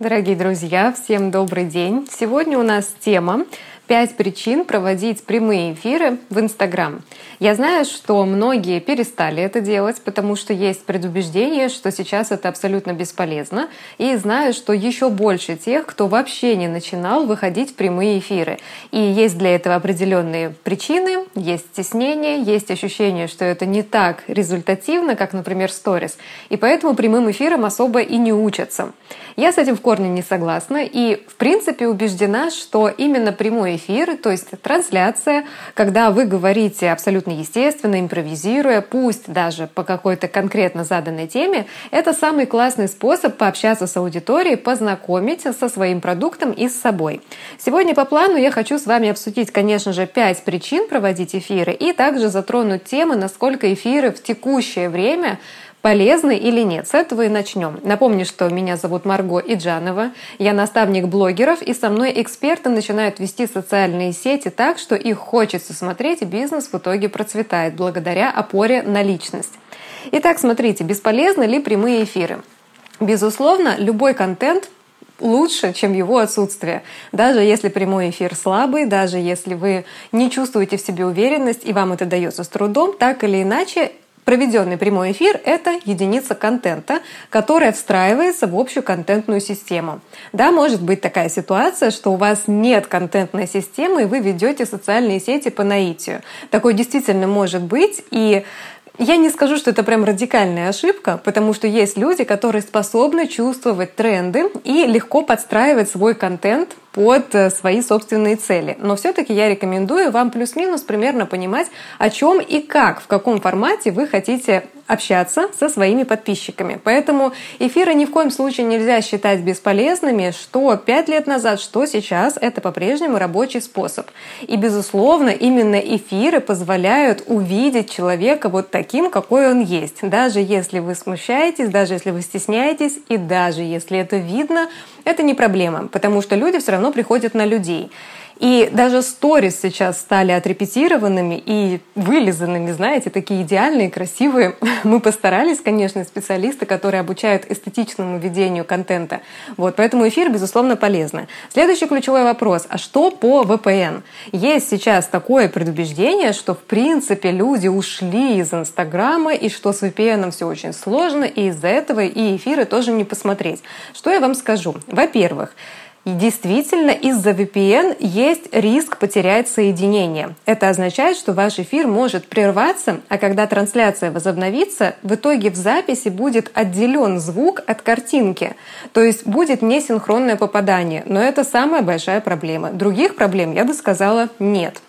Дорогие друзья, всем добрый день. Сегодня у нас тема Пять причин проводить прямые эфиры в Инстаграм. Я знаю, что многие перестали это делать, потому что есть предубеждение, что сейчас это абсолютно бесполезно. И знаю, что еще больше тех, кто вообще не начинал выходить в прямые эфиры. И есть для этого определенные причины, есть стеснение, есть ощущение, что это не так результативно, как, например, сторис. И поэтому прямым эфирам особо и не учатся. Я с этим в корне не согласна и, в принципе, убеждена, что именно прямой то есть трансляция, когда вы говорите абсолютно естественно, импровизируя, пусть даже по какой-то конкретно заданной теме, это самый классный способ пообщаться с аудиторией, познакомить со своим продуктом и с собой. Сегодня по плану я хочу с вами обсудить, конечно же, пять причин проводить эфиры и также затронуть темы, насколько эфиры в текущее время полезны или нет. С этого и начнем. Напомню, что меня зовут Марго Иджанова, я наставник блогеров, и со мной эксперты начинают вести социальные сети так, что их хочется смотреть, и бизнес в итоге процветает благодаря опоре на личность. Итак, смотрите, бесполезны ли прямые эфиры? Безусловно, любой контент лучше, чем его отсутствие. Даже если прямой эфир слабый, даже если вы не чувствуете в себе уверенность и вам это дается с трудом, так или иначе Проведенный прямой эфир — это единица контента, которая встраивается в общую контентную систему. Да, может быть такая ситуация, что у вас нет контентной системы, и вы ведете социальные сети по наитию. Такое действительно может быть, и я не скажу, что это прям радикальная ошибка, потому что есть люди, которые способны чувствовать тренды и легко подстраивать свой контент под э, свои собственные цели. Но все-таки я рекомендую вам плюс-минус примерно понимать, о чем и как, в каком формате вы хотите общаться со своими подписчиками. Поэтому эфиры ни в коем случае нельзя считать бесполезными, что пять лет назад, что сейчас, это по-прежнему рабочий способ. И, безусловно, именно эфиры позволяют увидеть человека вот таким, какой он есть. Даже если вы смущаетесь, даже если вы стесняетесь, и даже если это видно, это не проблема, потому что люди все равно приходят на людей. И даже сторис сейчас стали отрепетированными и вылизанными, знаете, такие идеальные, красивые. Мы постарались, конечно, специалисты, которые обучают эстетичному ведению контента. Вот, поэтому эфир, безусловно, полезно. Следующий ключевой вопрос. А что по VPN? Есть сейчас такое предубеждение, что, в принципе, люди ушли из Инстаграма и что с VPN все очень сложно, и из-за этого и эфиры тоже не посмотреть. Что я вам скажу? Во-первых, и действительно, из-за VPN есть риск потерять соединение. Это означает, что ваш эфир может прерваться, а когда трансляция возобновится, в итоге в записи будет отделен звук от картинки. То есть будет несинхронное попадание. Но это самая большая проблема. Других проблем, я бы сказала, нет.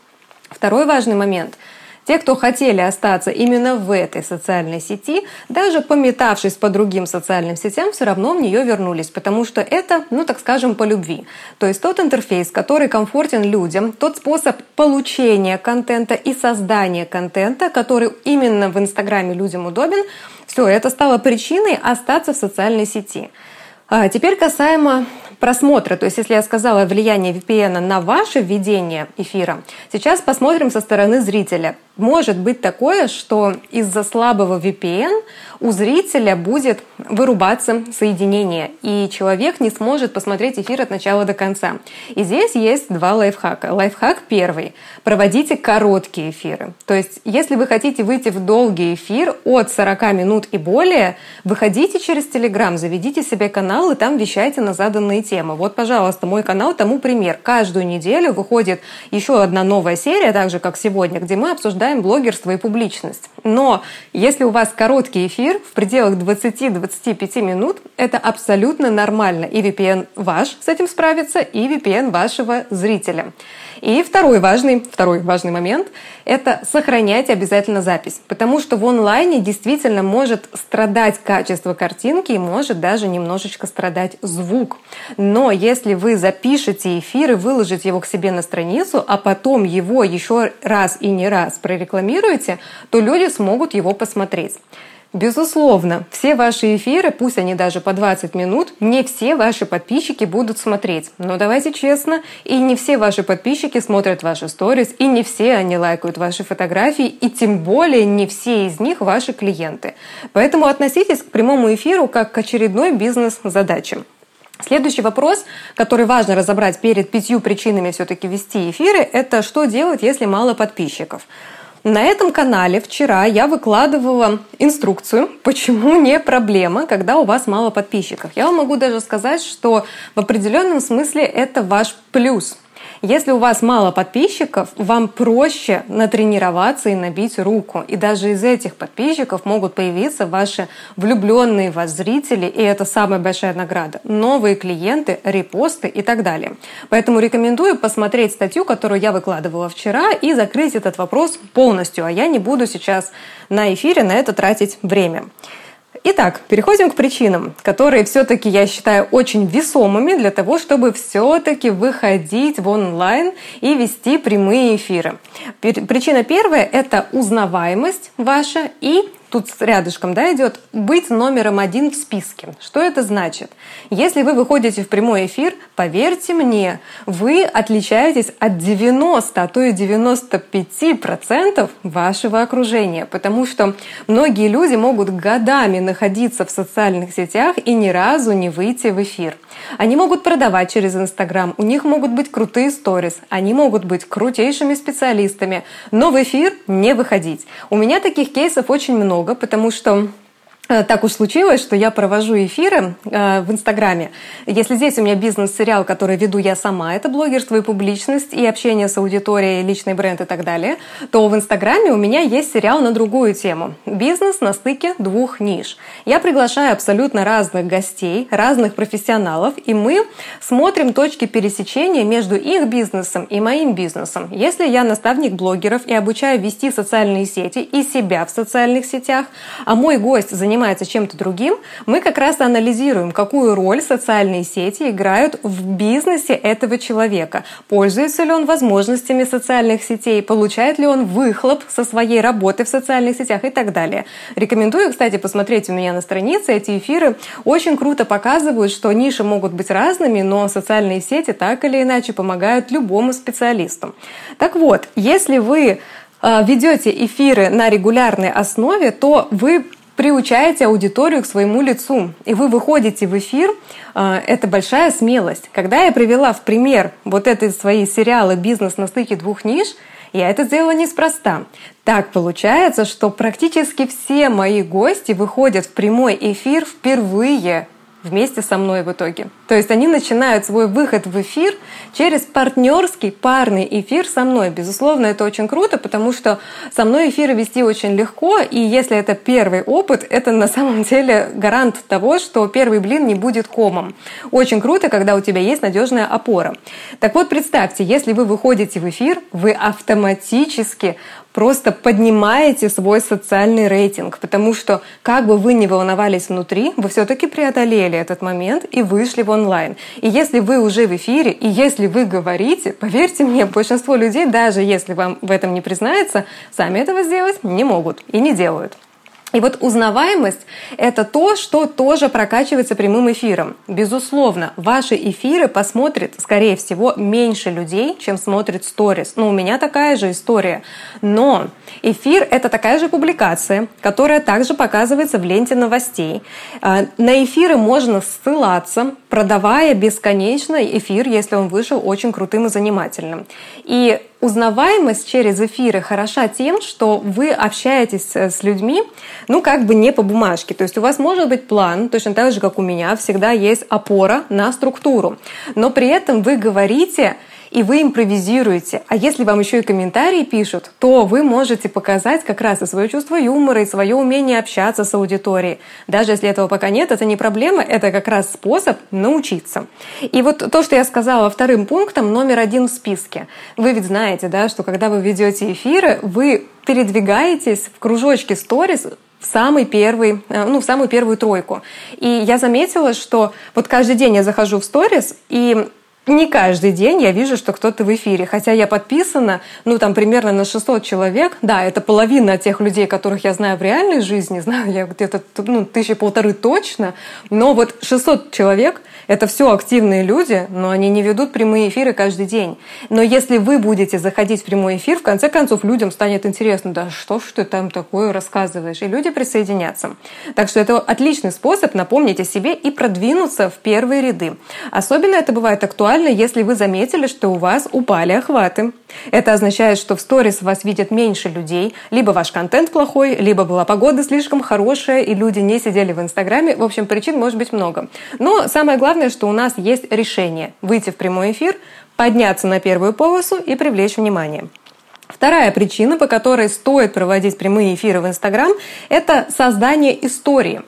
Второй важный момент – те, кто хотели остаться именно в этой социальной сети, даже пометавшись по другим социальным сетям, все равно в нее вернулись, потому что это, ну так скажем, по любви. То есть тот интерфейс, который комфортен людям, тот способ получения контента и создания контента, который именно в Инстаграме людям удобен, все это стало причиной остаться в социальной сети. А теперь касаемо просмотра. То есть, если я сказала влияние VPN на ваше введение эфира, сейчас посмотрим со стороны зрителя. Может быть такое, что из-за слабого VPN у зрителя будет вырубаться соединение, и человек не сможет посмотреть эфир от начала до конца. И здесь есть два лайфхака. Лайфхак первый. Проводите короткие эфиры. То есть, если вы хотите выйти в долгий эфир от 40 минут и более, выходите через Telegram, заведите себе канал и там вещайте на заданные темы. Вот, пожалуйста, мой канал тому пример. Каждую неделю выходит еще одна новая серия, так же, как сегодня, где мы обсуждаем обсуждаем блогерство и публичность. Но если у вас короткий эфир в пределах 20-25 минут, это абсолютно нормально. И VPN ваш с этим справится, и VPN вашего зрителя. И второй важный, второй важный момент – это сохранять обязательно запись. Потому что в онлайне действительно может страдать качество картинки и может даже немножечко страдать звук. Но если вы запишете эфир и выложите его к себе на страницу, а потом его еще раз и не раз прорекламируете, то люди смогут его посмотреть. Безусловно, все ваши эфиры, пусть они даже по 20 минут, не все ваши подписчики будут смотреть. Но давайте честно, и не все ваши подписчики смотрят ваши сторис, и не все они лайкают ваши фотографии, и тем более не все из них ваши клиенты. Поэтому относитесь к прямому эфиру как к очередной бизнес-задаче. Следующий вопрос, который важно разобрать перед пятью причинами все-таки вести эфиры, это что делать, если мало подписчиков. На этом канале вчера я выкладывала инструкцию, почему не проблема, когда у вас мало подписчиков. Я вам могу даже сказать, что в определенном смысле это ваш плюс – если у вас мало подписчиков, вам проще натренироваться и набить руку. И даже из этих подписчиков могут появиться ваши влюбленные вас зрители, и это самая большая награда. Новые клиенты, репосты и так далее. Поэтому рекомендую посмотреть статью, которую я выкладывала вчера, и закрыть этот вопрос полностью. А я не буду сейчас на эфире на это тратить время. Итак, переходим к причинам, которые все-таки я считаю очень весомыми для того, чтобы все-таки выходить в онлайн и вести прямые эфиры. Причина первая – это узнаваемость ваша и тут рядышком да, идет быть номером один в списке. Что это значит? Если вы выходите в прямой эфир, поверьте мне, вы отличаетесь от 90, а то и 95 процентов вашего окружения, потому что многие люди могут годами находиться в социальных сетях и ни разу не выйти в эфир. Они могут продавать через Инстаграм, у них могут быть крутые сторис, они могут быть крутейшими специалистами, но в эфир не выходить. У меня таких кейсов очень много, потому что так уж случилось, что я провожу эфиры э, в Инстаграме. Если здесь у меня бизнес-сериал, который веду я сама, это блогерство и публичность, и общение с аудиторией, личный бренд и так далее, то в Инстаграме у меня есть сериал на другую тему. Бизнес на стыке двух ниш. Я приглашаю абсолютно разных гостей, разных профессионалов, и мы смотрим точки пересечения между их бизнесом и моим бизнесом. Если я наставник блогеров и обучаю вести социальные сети и себя в социальных сетях, а мой гость занимается занимается чем-то другим, мы как раз анализируем, какую роль социальные сети играют в бизнесе этого человека. Пользуется ли он возможностями социальных сетей, получает ли он выхлоп со своей работы в социальных сетях и так далее. Рекомендую, кстати, посмотреть у меня на странице. Эти эфиры очень круто показывают, что ниши могут быть разными, но социальные сети так или иначе помогают любому специалисту. Так вот, если вы э, ведете эфиры на регулярной основе, то вы приучаете аудиторию к своему лицу, и вы выходите в эфир, э, это большая смелость. Когда я привела в пример вот эти свои сериалы «Бизнес на стыке двух ниш», я это сделала неспроста. Так получается, что практически все мои гости выходят в прямой эфир впервые вместе со мной в итоге. То есть они начинают свой выход в эфир через партнерский парный эфир со мной. Безусловно, это очень круто, потому что со мной эфиры вести очень легко, и если это первый опыт, это на самом деле гарант того, что первый блин не будет комом. Очень круто, когда у тебя есть надежная опора. Так вот, представьте, если вы выходите в эфир, вы автоматически просто поднимаете свой социальный рейтинг, потому что как бы вы ни волновались внутри, вы все-таки преодолели этот момент и вышли в онлайн. И если вы уже в эфире, и если вы говорите, поверьте мне, большинство людей, даже если вам в этом не признается, сами этого сделать не могут и не делают. И вот узнаваемость — это то, что тоже прокачивается прямым эфиром. Безусловно, ваши эфиры посмотрит, скорее всего, меньше людей, чем смотрит сторис. Ну, у меня такая же история. Но эфир — это такая же публикация, которая также показывается в ленте новостей. А, на эфиры можно ссылаться, продавая бесконечно эфир, если он вышел очень крутым и занимательным. И узнаваемость через эфиры хороша тем, что вы общаетесь с людьми, ну, как бы не по бумажке. То есть у вас может быть план, точно так же, как у меня, всегда есть опора на структуру. Но при этом вы говорите и вы импровизируете. А если вам еще и комментарии пишут, то вы можете показать как раз и свое чувство юмора, и свое умение общаться с аудиторией. Даже если этого пока нет, это не проблема, это как раз способ научиться. И вот то, что я сказала вторым пунктом, номер один в списке. Вы ведь знаете, да, что когда вы ведете эфиры, вы передвигаетесь в кружочке сторис в самый первый, э, ну, в самую первую тройку. И я заметила, что вот каждый день я захожу в сторис, и не каждый день я вижу, что кто-то в эфире. Хотя я подписана, ну, там, примерно на 600 человек. Да, это половина тех людей, которых я знаю в реальной жизни. Знаю я где-то, ну, тысячи полторы точно. Но вот 600 человек — Это все активные люди, но они не ведут прямые эфиры каждый день. Но если вы будете заходить в прямой эфир, в конце концов людям станет интересно, да что ж ты там такое рассказываешь, и люди присоединятся. Так что это отличный способ напомнить о себе и продвинуться в первые ряды. Особенно это бывает актуально, если вы заметили, что у вас упали охваты. Это означает, что в сторис вас видят меньше людей, либо ваш контент плохой, либо была погода слишком хорошая, и люди не сидели в Инстаграме. В общем, причин может быть много. Но самое главное, что у нас есть решение выйти в прямой эфир, подняться на первую полосу и привлечь внимание. Вторая причина, по которой стоит проводить прямые эфиры в Инстаграм, это создание истории.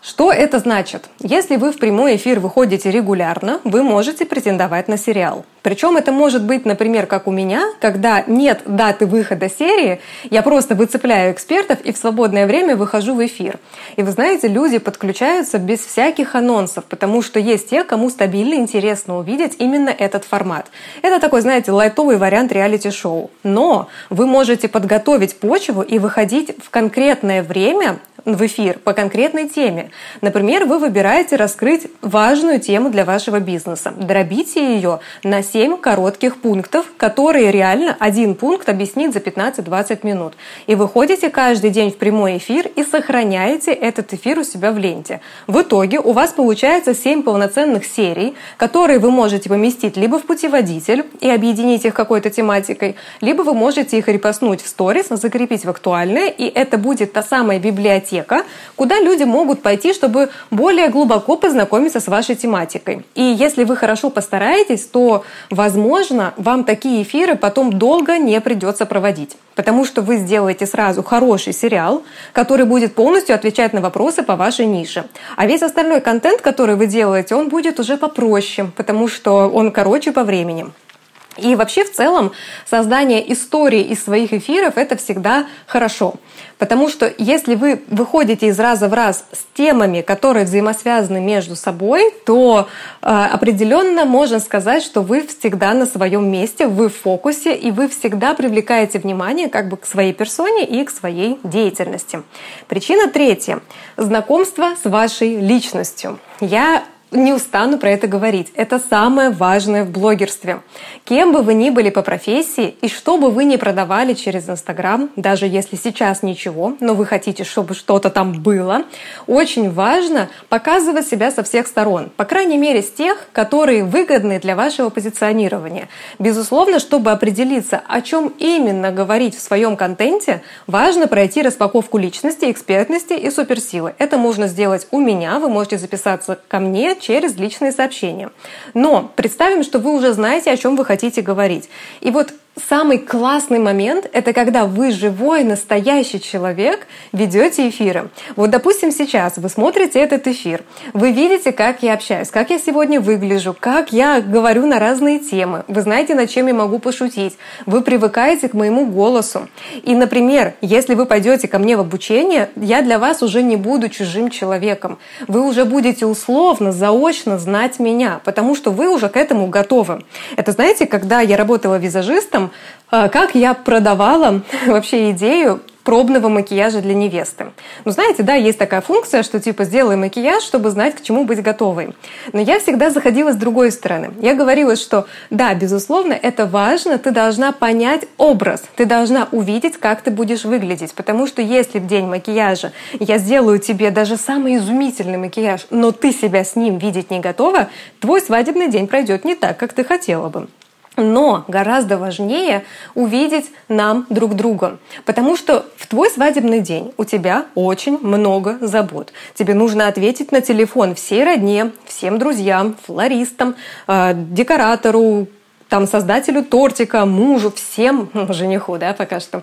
Что это значит? Если вы в прямой эфир выходите регулярно, вы можете претендовать на сериал. Причем это может быть, например, как у меня, когда нет даты выхода серии, я просто выцепляю экспертов и в свободное время выхожу в эфир. И вы знаете, люди подключаются без всяких анонсов, потому что есть те, кому стабильно интересно увидеть именно этот формат. Это такой, знаете, лайтовый вариант реалити-шоу. Но вы можете подготовить почву и выходить в конкретное время в эфир по конкретной теме. Например, вы выбираете раскрыть важную тему для вашего бизнеса. Дробите ее на 7 коротких пунктов, которые реально один пункт объяснит за 15-20 минут. И выходите каждый день в прямой эфир и сохраняете этот эфир у себя в ленте. В итоге у вас получается 7 полноценных серий, которые вы можете поместить либо в путеводитель и объединить их какой-то тематикой, либо вы можете их репостнуть в сторис, закрепить в актуальное, и это будет та самая библиотека, куда люди могут пойти, чтобы более глубоко познакомиться с вашей тематикой. И если вы хорошо постараетесь, то возможно, вам такие эфиры потом долго не придется проводить. Потому что вы сделаете сразу хороший сериал, который будет полностью отвечать на вопросы по вашей нише. А весь остальной контент, который вы делаете, он будет уже попроще, потому что он короче по времени. И вообще в целом создание истории из своих эфиров это всегда хорошо. Потому что если вы выходите из раза в раз с темами, которые взаимосвязаны между собой, то э, определенно можно сказать, что вы всегда на своем месте, вы в фокусе, и вы всегда привлекаете внимание как бы к своей персоне и к своей деятельности. Причина третья – знакомство с вашей личностью. Я не устану про это говорить. Это самое важное в блогерстве. Кем бы вы ни были по профессии и что бы вы ни продавали через Инстаграм, даже если сейчас ничего, но вы хотите, чтобы что-то там было, очень важно показывать себя со всех сторон. По крайней мере, с тех, которые выгодны для вашего позиционирования. Безусловно, чтобы определиться, о чем именно говорить в своем контенте, важно пройти распаковку личности, экспертности и суперсилы. Это можно сделать у меня. Вы можете записаться ко мне через личные сообщения. Но представим, что вы уже знаете, о чем вы хотите говорить. И вот Самый классный момент — это когда вы живой, настоящий человек ведете эфиры. Вот, допустим, сейчас вы смотрите этот эфир, вы видите, как я общаюсь, как я сегодня выгляжу, как я говорю на разные темы, вы знаете, над чем я могу пошутить, вы привыкаете к моему голосу. И, например, если вы пойдете ко мне в обучение, я для вас уже не буду чужим человеком. Вы уже будете условно, заочно знать меня, потому что вы уже к этому готовы. Это, знаете, когда я работала визажистом, этом, а, как я продавала вообще идею пробного макияжа для невесты. Ну, знаете, да, есть такая функция, что типа сделай макияж, чтобы знать, к чему быть готовой. Но я всегда заходила с другой стороны. Я говорила, что да, безусловно, это важно, ты должна понять образ, ты должна увидеть, как ты будешь выглядеть. Потому что если в день макияжа я сделаю тебе даже самый изумительный макияж, но ты себя с ним видеть не готова, твой свадебный день пройдет не так, как ты хотела бы. Но гораздо важнее увидеть нам друг друга. Потому что в твой свадебный день у тебя очень много забот. Тебе нужно ответить на телефон всей родне, всем друзьям, флористам, э, декоратору, там создателю тортика, мужу, всем, жениху, да, пока что,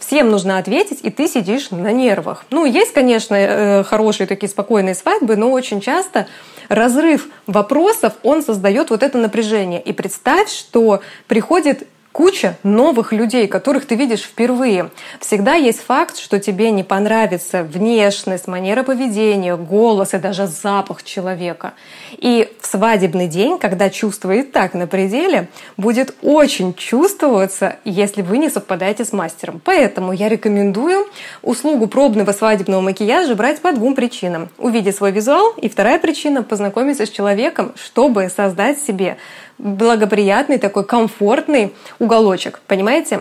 всем нужно ответить, и ты сидишь на нервах. Ну, есть, конечно, э, хорошие такие спокойные свадьбы, но очень часто разрыв вопросов, он создает вот это напряжение. И представь, что приходит куча новых людей, которых ты видишь впервые. Всегда есть факт, что тебе не понравится внешность, манера поведения, голос и даже запах человека. И в свадебный день, когда чувство и так на пределе, будет очень чувствоваться, если вы не совпадаете с мастером. Поэтому я рекомендую услугу пробного свадебного макияжа брать по двум причинам. Увидеть свой визуал и вторая причина – познакомиться с человеком, чтобы создать себе благоприятный такой комфортный уголочек. Понимаете?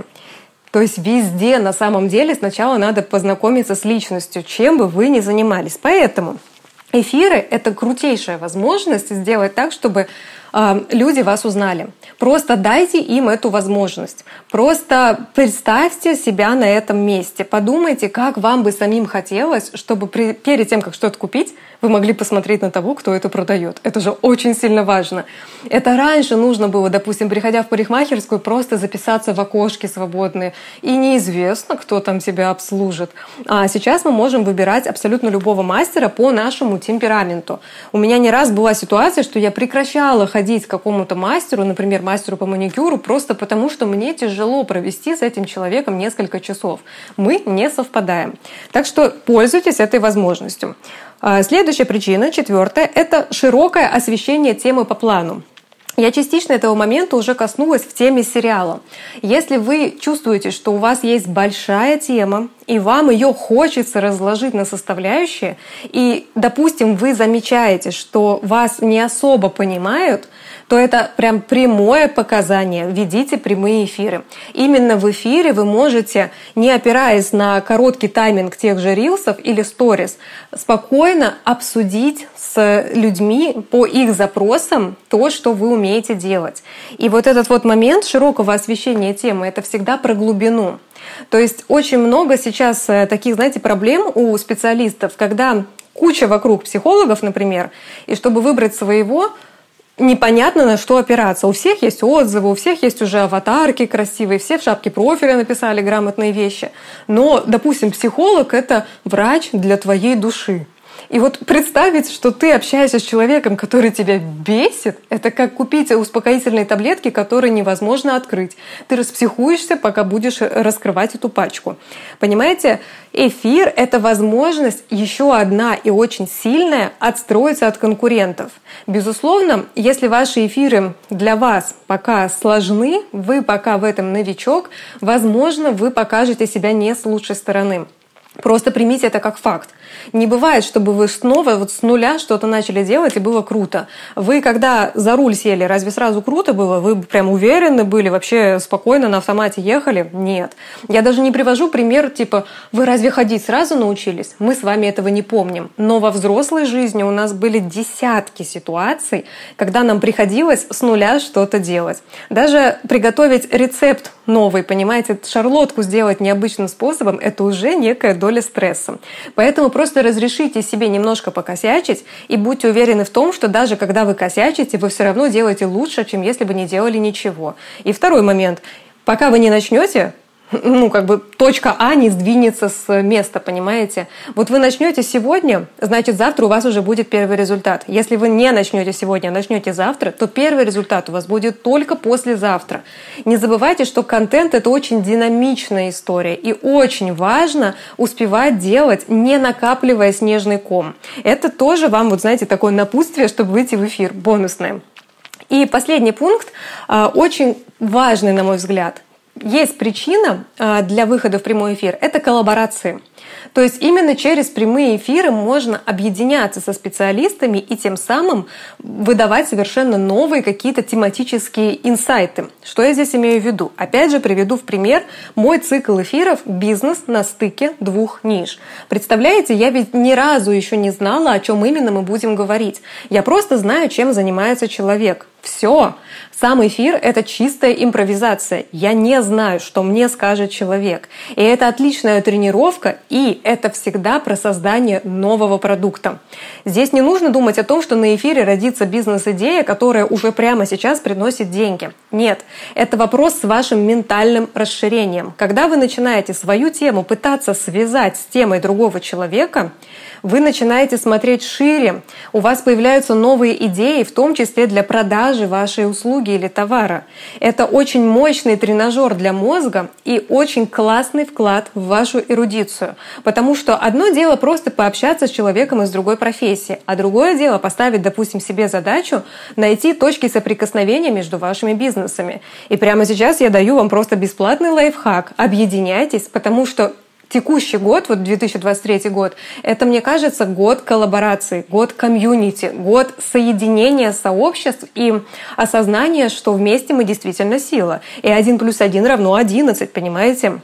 То есть везде на самом деле сначала надо познакомиться с личностью, чем бы вы ни занимались. Поэтому эфиры — это крутейшая возможность сделать так, чтобы люди вас узнали. Просто дайте им эту возможность. Просто представьте себя на этом месте. Подумайте, как вам бы самим хотелось, чтобы при, перед тем, как что-то купить, вы могли посмотреть на того, кто это продает. Это же очень сильно важно. Это раньше нужно было, допустим, приходя в парикмахерскую, просто записаться в окошки свободные. И неизвестно, кто там тебя обслужит. А сейчас мы можем выбирать абсолютно любого мастера по нашему темпераменту. У меня не раз была ситуация, что я прекращала ходить к какому-то мастеру, например, мастеру по маникюру, просто потому что мне тяжело провести с этим человеком несколько часов. Мы не совпадаем. Так что пользуйтесь этой возможностью. А, следующая причина, четвертая, это широкое освещение темы по плану. Я частично этого момента уже коснулась в теме сериала. Если вы чувствуете, что у вас есть большая тема, и вам ее хочется разложить на составляющие, и, допустим, вы замечаете, что вас не особо понимают, то это прям прямое показание. Ведите прямые эфиры. Именно в эфире вы можете, не опираясь на короткий тайминг тех же рилсов или сторис, спокойно обсудить с людьми по их запросам то, что вы умеете делать. И вот этот вот момент широкого освещения темы, это всегда про глубину. То есть очень много сейчас э, таких, знаете, проблем у специалистов, когда куча вокруг психологов, например, и чтобы выбрать своего, непонятно на что опираться. У всех есть отзывы, у всех есть уже аватарки красивые, все в шапке профиля написали грамотные вещи. Но, допустим, психолог – это врач для твоей души. И вот представить, что ты общаешься с человеком, который тебя бесит, это как купить успокоительные таблетки, которые невозможно открыть. Ты распсихуешься, пока будешь раскрывать эту пачку. Понимаете, эфир — это возможность еще одна и очень сильная отстроиться от конкурентов. Безусловно, если ваши эфиры для вас пока сложны, вы пока в этом новичок, возможно, вы покажете себя не с лучшей стороны. Просто примите это как факт. Не бывает, чтобы вы снова вот с нуля что-то начали делать и было круто. Вы когда за руль сели, разве сразу круто было? Вы прям уверены были, вообще спокойно на автомате ехали? Нет. Я даже не привожу пример типа «Вы разве ходить сразу научились?» Мы с вами этого не помним. Но во взрослой жизни у нас были десятки ситуаций, когда нам приходилось с нуля что-то делать. Даже приготовить рецепт новый, понимаете, шарлотку сделать необычным способом – это уже некая доля стресса. Поэтому просто разрешите себе немножко покосячить и будьте уверены в том, что даже когда вы косячите, вы все равно делаете лучше, чем если бы не делали ничего. И второй момент. Пока вы не начнете, ну, как бы точка А не сдвинется с места, понимаете? Вот вы начнете сегодня, значит, завтра у вас уже будет первый результат. Если вы не начнете сегодня, а начнете завтра, то первый результат у вас будет только послезавтра. Не забывайте, что контент — это очень динамичная история, и очень важно успевать делать, не накапливая снежный ком. Это тоже вам, вот знаете, такое напутствие, чтобы выйти в эфир, бонусное. И последний пункт, а, очень важный, на мой взгляд есть причина а, для выхода в прямой эфир – это коллаборации. То есть именно через прямые эфиры можно объединяться со специалистами и тем самым выдавать совершенно новые какие-то тематические инсайты. Что я здесь имею в виду? Опять же, приведу в пример мой цикл эфиров «Бизнес на стыке двух ниш». Представляете, я ведь ни разу еще не знала, о чем именно мы будем говорить. Я просто знаю, чем занимается человек. Все. Сам эфир — это чистая импровизация. Я не знаю, что мне скажет человек. И это отличная тренировка, и это всегда про создание нового продукта. Здесь не нужно думать о том, что на эфире родится бизнес-идея, которая уже прямо сейчас приносит деньги. Нет, это вопрос с вашим ментальным расширением. Когда вы начинаете свою тему пытаться связать с темой другого человека, вы начинаете смотреть шире, у вас появляются новые идеи, в том числе для продажи вашей услуги или товара. Это очень мощный тренажер для мозга и очень классный вклад в вашу эрудицию. Потому что одно дело просто пообщаться с человеком из другой профессии, а другое дело поставить, допустим, себе задачу найти точки соприкосновения между вашими бизнесами. И прямо сейчас я даю вам просто бесплатный лайфхак. Объединяйтесь, потому что текущий год, вот 2023 год, это, мне кажется, год коллаборации, год комьюнити, год соединения сообществ и осознания, что вместе мы действительно сила. И один плюс один равно 11, понимаете?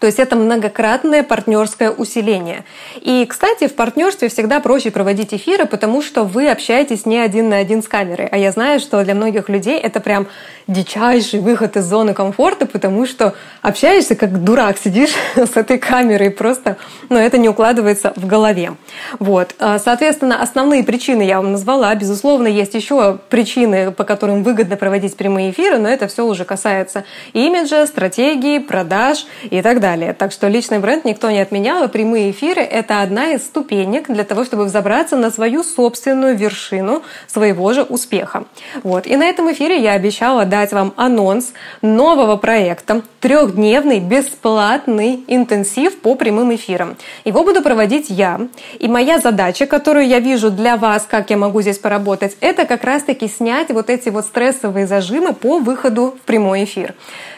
То есть это многократное партнерское усиление. И, кстати, в партнерстве всегда проще проводить эфиры, потому что вы общаетесь не один на один с камерой. А я знаю, что для многих людей это прям дичайший выход из зоны комфорта, потому что общаешься как дурак, сидишь с этой камерой, просто но ну, это не укладывается в голове. Вот. А, соответственно, основные причины я вам назвала. Безусловно, есть еще причины, по которым выгодно проводить прямые эфиры, но это все уже касается имиджа, стратегии, продаж и так далее далее. Так что личный бренд никто не отменял, и прямые эфиры – это одна из ступенек для того, чтобы взобраться на свою собственную вершину своего же успеха. Вот. И на этом эфире я обещала дать вам анонс нового проекта, трехдневный бесплатный интенсив по прямым эфирам. Его буду проводить я. И моя задача, которую я вижу для вас, как я могу здесь поработать, это как раз-таки снять вот эти вот стрессовые зажимы по выходу в прямой эфир.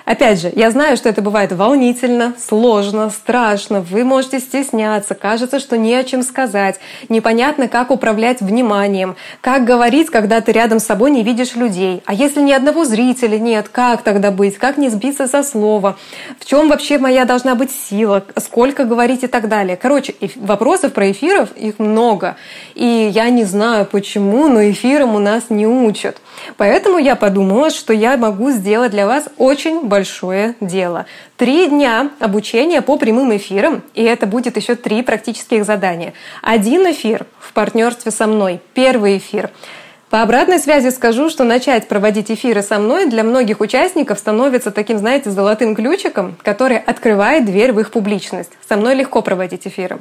Опять же, я знаю, что это бывает волнительно, сложно, страшно, вы можете стесняться, кажется, что не о чем сказать, непонятно, как управлять вниманием, как говорить, когда ты рядом с собой не видишь людей. А если ни одного зрителя нет, как тогда быть, как не сбиться со слова, в чем вообще моя должна быть сила, сколько говорить и так далее. Короче, вопросов про эфиров их много. И я не знаю почему, но эфирам у нас не учат. Поэтому я подумала, что я могу сделать для вас очень большое дело. Три дня обучения по прямым эфирам, и это будет еще три практических задания. Один эфир в партнерстве со мной, первый эфир. По обратной связи скажу, что начать проводить эфиры со мной для многих участников становится таким, знаете, золотым ключиком, который открывает дверь в их публичность. Со мной легко проводить эфиры.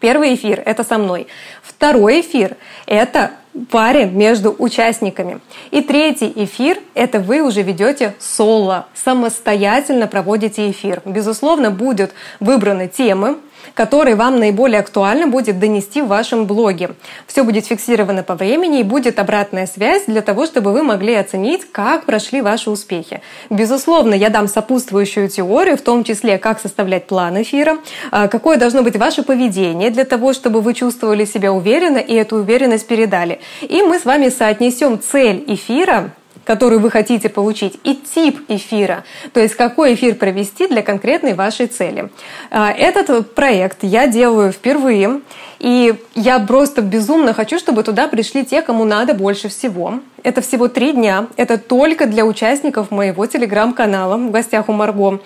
Первый эфир – это со мной. Второй эфир – это паре между участниками. И третий эфир – это вы уже ведете соло, самостоятельно проводите эфир. Безусловно, будут выбраны темы, который вам наиболее актуально будет донести в вашем блоге. Все будет фиксировано по времени и будет обратная связь для того, чтобы вы могли оценить, как прошли ваши успехи. Безусловно, я дам сопутствующую теорию, в том числе, как составлять план эфира, а, какое должно быть ваше поведение для того, чтобы вы чувствовали себя уверенно и эту уверенность передали. И мы с вами соотнесем цель эфира которую вы хотите получить, и тип эфира, то есть какой эфир провести для конкретной вашей цели. А, этот проект я делаю впервые, и я просто безумно хочу, чтобы туда пришли те, кому надо больше всего. Это всего три дня. Это только для участников моего телеграм-канала в гостях у Марго.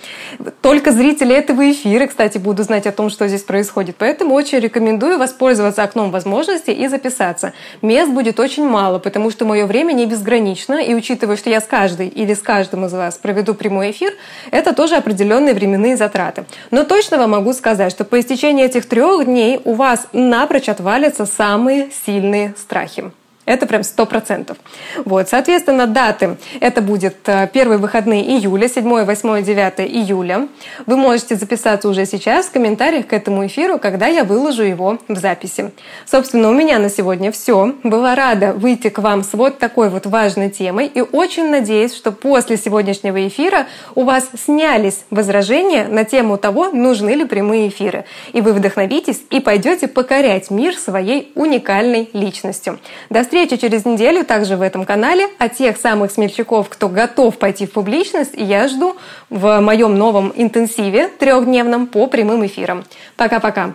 Только зрители этого эфира, кстати, будут знать о том, что здесь происходит. Поэтому очень рекомендую воспользоваться окном возможностей и записаться. Мест будет очень мало, потому что мое время не безгранично. И учитывая, что я с каждой или с каждым из вас проведу прямой эфир, это тоже определенные временные затраты. Но точно вам могу сказать, что по истечении этих трех дней у вас напрочь отвалятся самые сильные страхи. Это прям сто процентов. Вот, соответственно, даты. Это будет э, первые выходные июля, 7, 8, 9 июля. Вы можете записаться уже сейчас в комментариях к этому эфиру, когда я выложу его в записи. Собственно, у меня на сегодня все. Была рада выйти к вам с вот такой вот важной темой и очень надеюсь, что после сегодняшнего эфира у вас снялись возражения на тему того, нужны ли прямые эфиры. И вы вдохновитесь и пойдете покорять мир своей уникальной личностью. До встречи через неделю также в этом канале. А тех самых смельчаков, кто готов пойти в публичность, я жду в моем новом интенсиве трехдневном по прямым эфирам. Пока-пока!